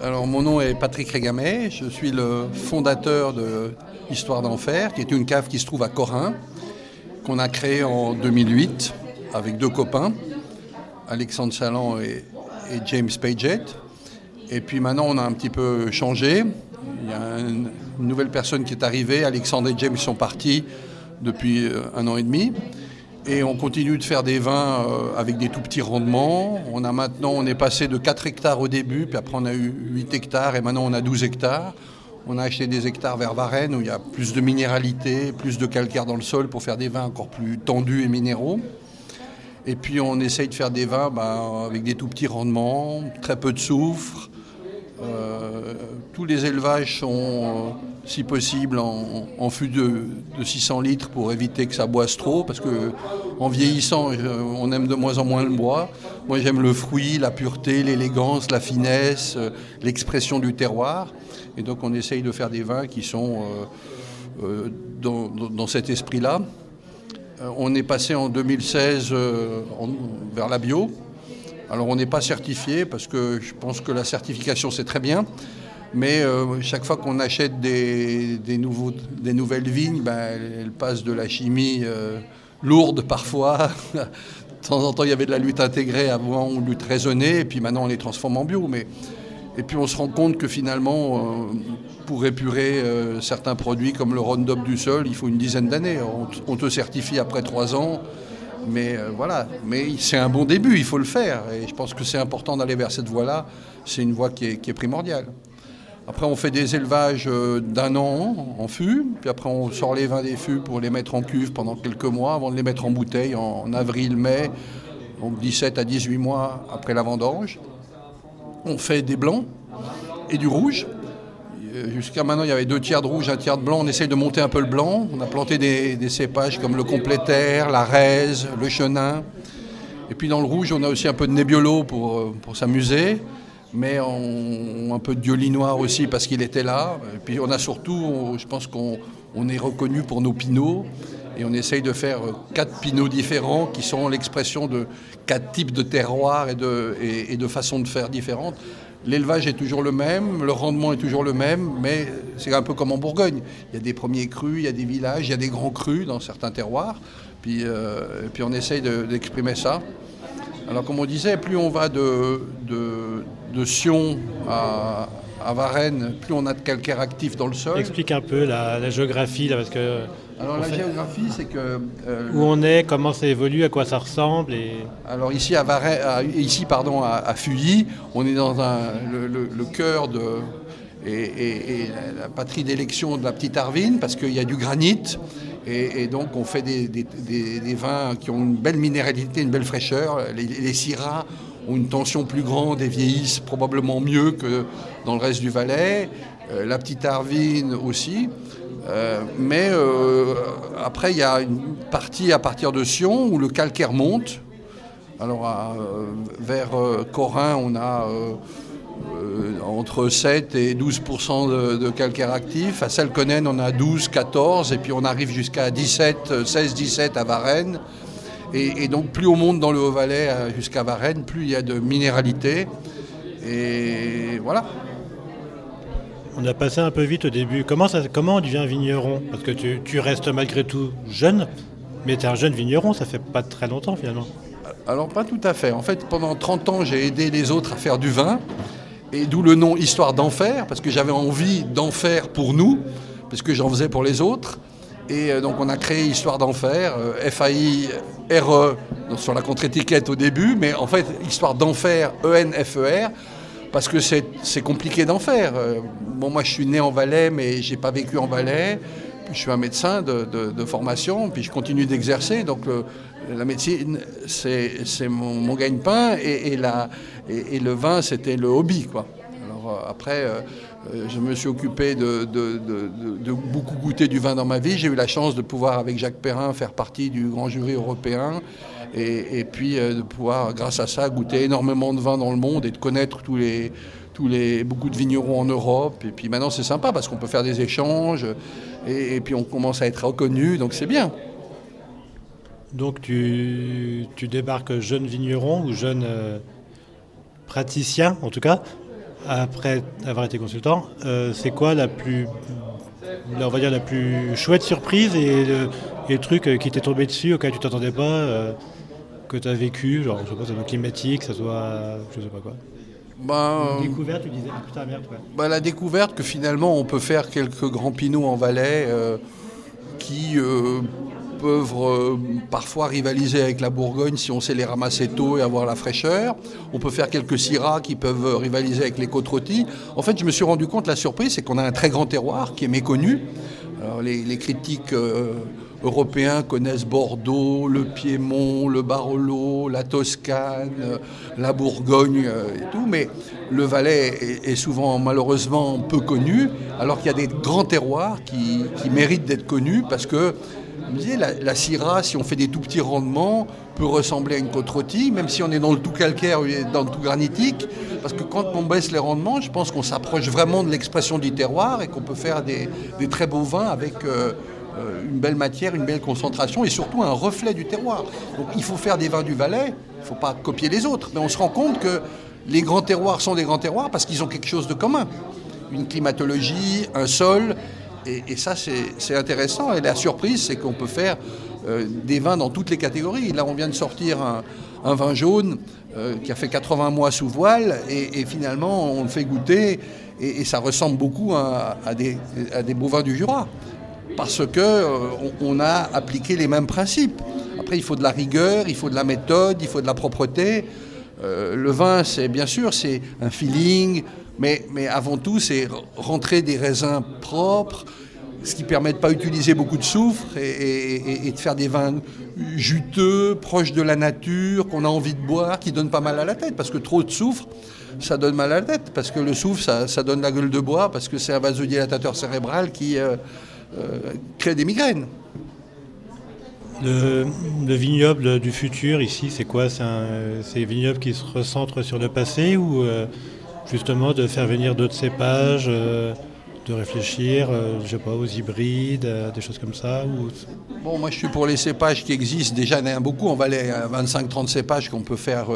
Alors, mon nom est Patrick Régamet. Je suis le fondateur de Histoire d'Enfer, qui est une cave qui se trouve à Corin, qu'on a créée en 2008 avec deux copains, Alexandre Chaland et, James Paget. Et puis maintenant, on a un petit peu changé. Il y a une, nouvelle personne qui est arrivée. Alexandre et James sont partis depuis euh, un an et demi. Et on continue de faire des vins euh, avec des tout petits rendements. On a maintenant, on est passé de 4 hectares au début, puis après on a eu 8 hectares et maintenant on a 12 hectares. On a acheté des hectares vers Varennes où il y a plus de minéralité, plus de calcaire dans le sol pour faire des vins encore plus tendus et minéraux. Et puis on essaye de faire des vins bah, avec des tout petits rendements, très peu de soufre, euh, tous les élevages sont, euh, si possible, en, fût de, 600 litres pour éviter que ça boisse trop, parce que en vieillissant, on aime de moins en moins le bois. Moi, j'aime le fruit, la pureté, l'élégance, la finesse, euh, l'expression du terroir. Et donc, on essaye de faire des vins qui sont dans, cet esprit-là. on est passé en 2016 vers la bio. Alors on n'est pas certifié parce que je pense que la certification c'est très bien, mais euh, chaque fois qu'on achète des, nouvelles vignes, ben, elles, passent de la chimie euh, lourde parfois. de temps en temps il y avait de la lutte intégrée avant ou lutte raisonnée, et puis maintenant on les transforme en bio. Mais... Et puis on se rend compte que finalement, euh, pour épurer certains produits comme le Roundup du sol, il faut une dizaine d'années. On, on te certifie après trois ans. Mais euh, voilà, mais c'est un bon début, il faut le faire. Et je pense que c'est important d'aller vers cette voie-là. C'est une voie qui est, primordiale. Après, on fait des élevages euh, d'un an en fût, puis après, on sort les vins des fûts pour les mettre en cuve pendant quelques mois avant de les mettre en bouteille en, avril-mai, donc 17 à 18 mois après la vendange. On fait des blancs et du rouge. Euh, jusqu'à maintenant, il y avait deux tiers de rouge, un tiers de blanc. On essaye de monter un peu le blanc. On a planté des, cépages comme le complétaire, la raise, le chenin. Et puis dans le rouge, on a aussi un peu de Nebbiolo pour, euh, pour s'amuser. Mais on, un peu de Dioli noir aussi parce qu'il était là. Et puis on a surtout, je pense qu'on est reconnu pour nos pinots. Et on essaye de faire quatre pinots différents qui sont l'expression de quatre types de terroirs et de, et de façons de faire différentes. L'élevage est toujours le même, le rendement est toujours le même, mais c'est un peu comme en Bourgogne. Il y a des premiers crus, il y a des villages, il y a des grands crus dans certains terroirs. Puis, euh, puis on essaye d'exprimer ça. Alors comme on disait, plus on va de, de, Sion à, à, Varennes, plus on a de calcaire actif dans le sol. Explique un peu la, géographie, là, parce que alors la géographie, c'est que... Euh, Où on est, comment ça évolue, à quoi ça ressemble et... Alors ici, à, ici pardon, à, Fuilly, on est dans le, cœur de... Et, la patrie d'élection de la petite Arvine, parce qu'il y a du granit, et, donc on fait des, vins qui ont une belle minéralité, une belle fraîcheur. Les, les ont une tension plus grande et vieillissent probablement mieux que dans le reste du Valais. Euh, la petite Arvine aussi. Euh, mais euh, après, il y a une partie à partir de Sion où le calcaire monte. Alors, vers Corin, on a entre 7 et 12% de, calcaire actif. À Selkonen, on a 12, 14, et puis on arrive jusqu'à 17, 16, 17 à Varennes. Et, et, donc, plus on monte dans le Haut-Valais jusqu'à Varennes, plus il y a de minéralité. Et voilà. On a passé un peu vite au début. Comment, ça, comment on devient vigneron? Parce que tu, restes malgré tout jeune, mais tu es un jeune vigneron, ça fait pas très longtemps finalement. Alors pas tout à fait. En fait, pendant 30 ans, j'ai aidé les autres à faire du vin, et d'où le nom Histoire d'enfer, parce que j'avais envie d'en faire pour nous, parce que j'en faisais pour les autres. Et euh, donc on a créé Histoire d'enfer, euh, F-A-I-R-E sur la contre-étiquette au début, mais en fait Histoire d'enfer, E-N-F-E-R, parce que c'est compliqué d'en faire. Euh, bon, moi, je suis né en Valais, mais j'ai pas vécu en Valais. Je suis un médecin de, formation, puis je continue d'exercer. Donc, la médecine, c'est mon, gagne-pain, et, et, le vin, c'était le hobby, quoi. Alors, après, je me suis occupé de, beaucoup goûter du vin dans ma vie. J'ai eu la chance de pouvoir, avec Jacques Perrin, faire partie du grand jury européen et, puis euh, de pouvoir, grâce à ça, goûter énormément de vin dans le monde et de connaître tous les, beaucoup de vignerons en Europe. Et puis maintenant, c'est sympa parce qu'on peut faire des échanges et, puis on commence à être reconnu, donc c'est bien. Donc tu, tu, débarques jeune vigneron ou jeune euh, praticien, en tout cas, après avoir été consultant, c'est quoi la plus, on va dire la plus chouette surprise et le, truc qui t'est tombé dessus auquel tu t'attendais pas, que tu as vécu, genre je sais pas, ça soit climatique, ça soit je sais pas quoi. Ben, découverte, tu disais, putain, merde, ben, la découverte que finalement on peut faire quelques grands pinots en Valais qui peuvent euh, parfois rivaliser avec la Bourgogne si on sait les ramasser tôt et avoir la fraîcheur. On peut faire quelques syrahs qui peuvent rivaliser avec les côtes rôties. En fait, je me suis rendu compte, la surprise, c'est qu'on a un très grand terroir qui est méconnu. les, critiques euh, européens connaissent Bordeaux, le Piémont, le Barolo, la Toscane, euh, la Bourgogne et tout, mais le Valais est, souvent malheureusement peu connu, alors qu'il y a des grands terroirs qui méritent d'être connus parce que la, la Syrah, si on fait des tout petits rendements, peut ressembler à une côte rôtie, même si on est dans le tout calcaire ou dans le tout granitique. Parce que quand on baisse les rendements, je pense qu'on s'approche vraiment de l'expression du terroir et qu'on peut faire des, très beaux vins avec euh, euh, une belle matière, une belle concentration et surtout un reflet du terroir. Donc il faut faire des vins du Valais, il ne faut pas copier les autres, mais on se rend compte que les grands terroirs sont des grands terroirs parce qu'ils ont quelque chose de commun. Une climatologie, un sol et, ça, c'est intéressant. Et la surprise, c'est qu'on peut faire euh, des vins dans toutes les catégories. Là, on vient de sortir un, vin jaune euh, qui a fait 80 mois sous voile, et, finalement, on le fait goûter, et, ça ressemble beaucoup à, des, à, des, beaux vins du Jura, parce qu'on euh, a appliqué les mêmes principes. Après, il faut de la rigueur, il faut de la méthode, il faut de la propreté. le vin, c'est bien sûr, c'est un feeling, mais, avant tout, c'est rentrer des raisins propres, ce qui permet de ne pas utiliser beaucoup de soufre et, de faire des vins juteux, proches de la nature, qu'on a envie de boire, qui donnent pas mal à la tête. Parce que trop de soufre, ça donne mal à la tête. Parce que le soufre, ça, donne la gueule de bois, parce que c'est un vasodilatateur cérébral qui euh, euh, crée des migraines. Le, vignoble du futur ici, c'est quoi? C'est un vignoble qui se recentre sur le passé ou euh, justement de faire venir d'autres cépages, euh, de réfléchir, euh, je sais pas, aux hybrides, euh, des choses comme ça Bon, moi je suis pour les cépages qui existent. Déjà, il y en a beaucoup. On va aller à 25-30 cépages qu'on peut faire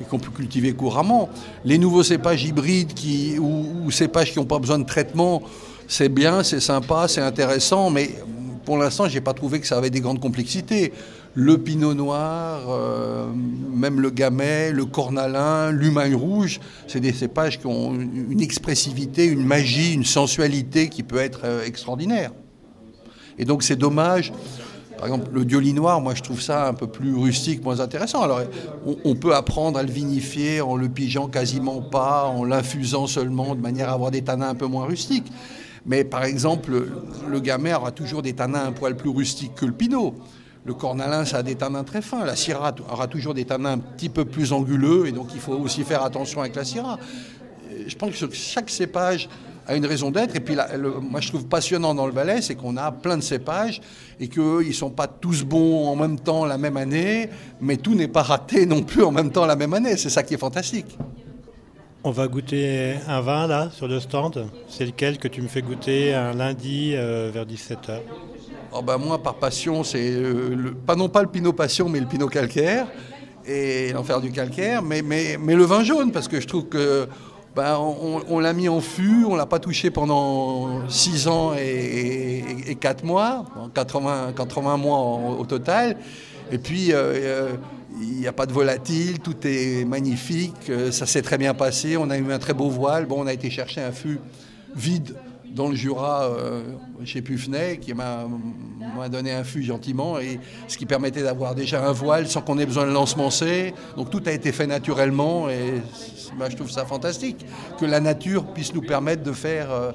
et qu'on peut cultiver couramment. Les nouveaux cépages hybrides qui, ou, cépages qui n'ont pas besoin de traitement, c'est bien, c'est sympa, c'est intéressant, mais pour l'instant, je n'ai pas trouvé que ça avait des grandes complexités le pinot noir, euh, même le gamay, le cornalin, l'humain rouge, c'est des cépages qui ont une expressivité, une magie, une sensualité qui peut être euh, extraordinaire. Et donc c'est dommage. Par exemple, le dioli noir, moi je trouve ça un peu plus rustique, moins intéressant. Alors on, peut apprendre à le vinifier en le pigeant quasiment pas, en l'infusant seulement de manière à avoir des tanins un peu moins rustiques. Mais par exemple, le gamay aura toujours des tanins un poil plus rustiques que le pinot. Le cornalin, ça a des tanins très fins. La syrah aura toujours des tanins un petit peu plus anguleux, et donc il faut aussi faire attention avec la syrah. Je pense que chaque cépage a une raison d'être. Et puis, moi, je trouve passionnant dans le Valais, c'est qu'on a plein de cépages et qu'ils ne sont pas tous bons en même temps la même année, mais tout n'est pas raté non plus en même temps la même année. C'est ça qui est fantastique. On va goûter un vin là sur le stand. C'est lequel que tu me fais goûter un lundi euh, vers 17h Oh, bah, moi, par passion, c'est euh, pas non pas le pinot passion, mais le pinot calcaire et l'enfer du calcaire, mais, le vin jaune, parce que je trouve que bah, on, l'a mis en fût, on l'a pas touché pendant 6 ans et, 4 mois, 80, 80 mois au total. Et puis, euh, euh, il n'y a pas de volatile, tout est magnifique, ça s'est très bien passé, on a eu un très beau voile. Bon, on a été chercher un fût vide dans le Jura, euh, chez Pufney, qui m'a donné un fût gentiment, et ce qui permettait d'avoir déjà un voile sans qu'on ait besoin de l'ensemencer. Donc tout a été fait naturellement, et bah, je trouve ça fantastique que la nature puisse nous permettre de faire euh,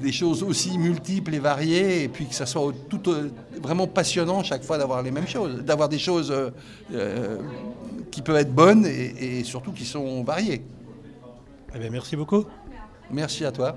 des choses aussi multiples et variées, et puis que ça soit tout, euh, vraiment passionnant chaque fois d'avoir les mêmes choses, d'avoir des choses qui peuvent être bonnes et, surtout qui sont variées. Eh bien, merci beaucoup. Merci à toi.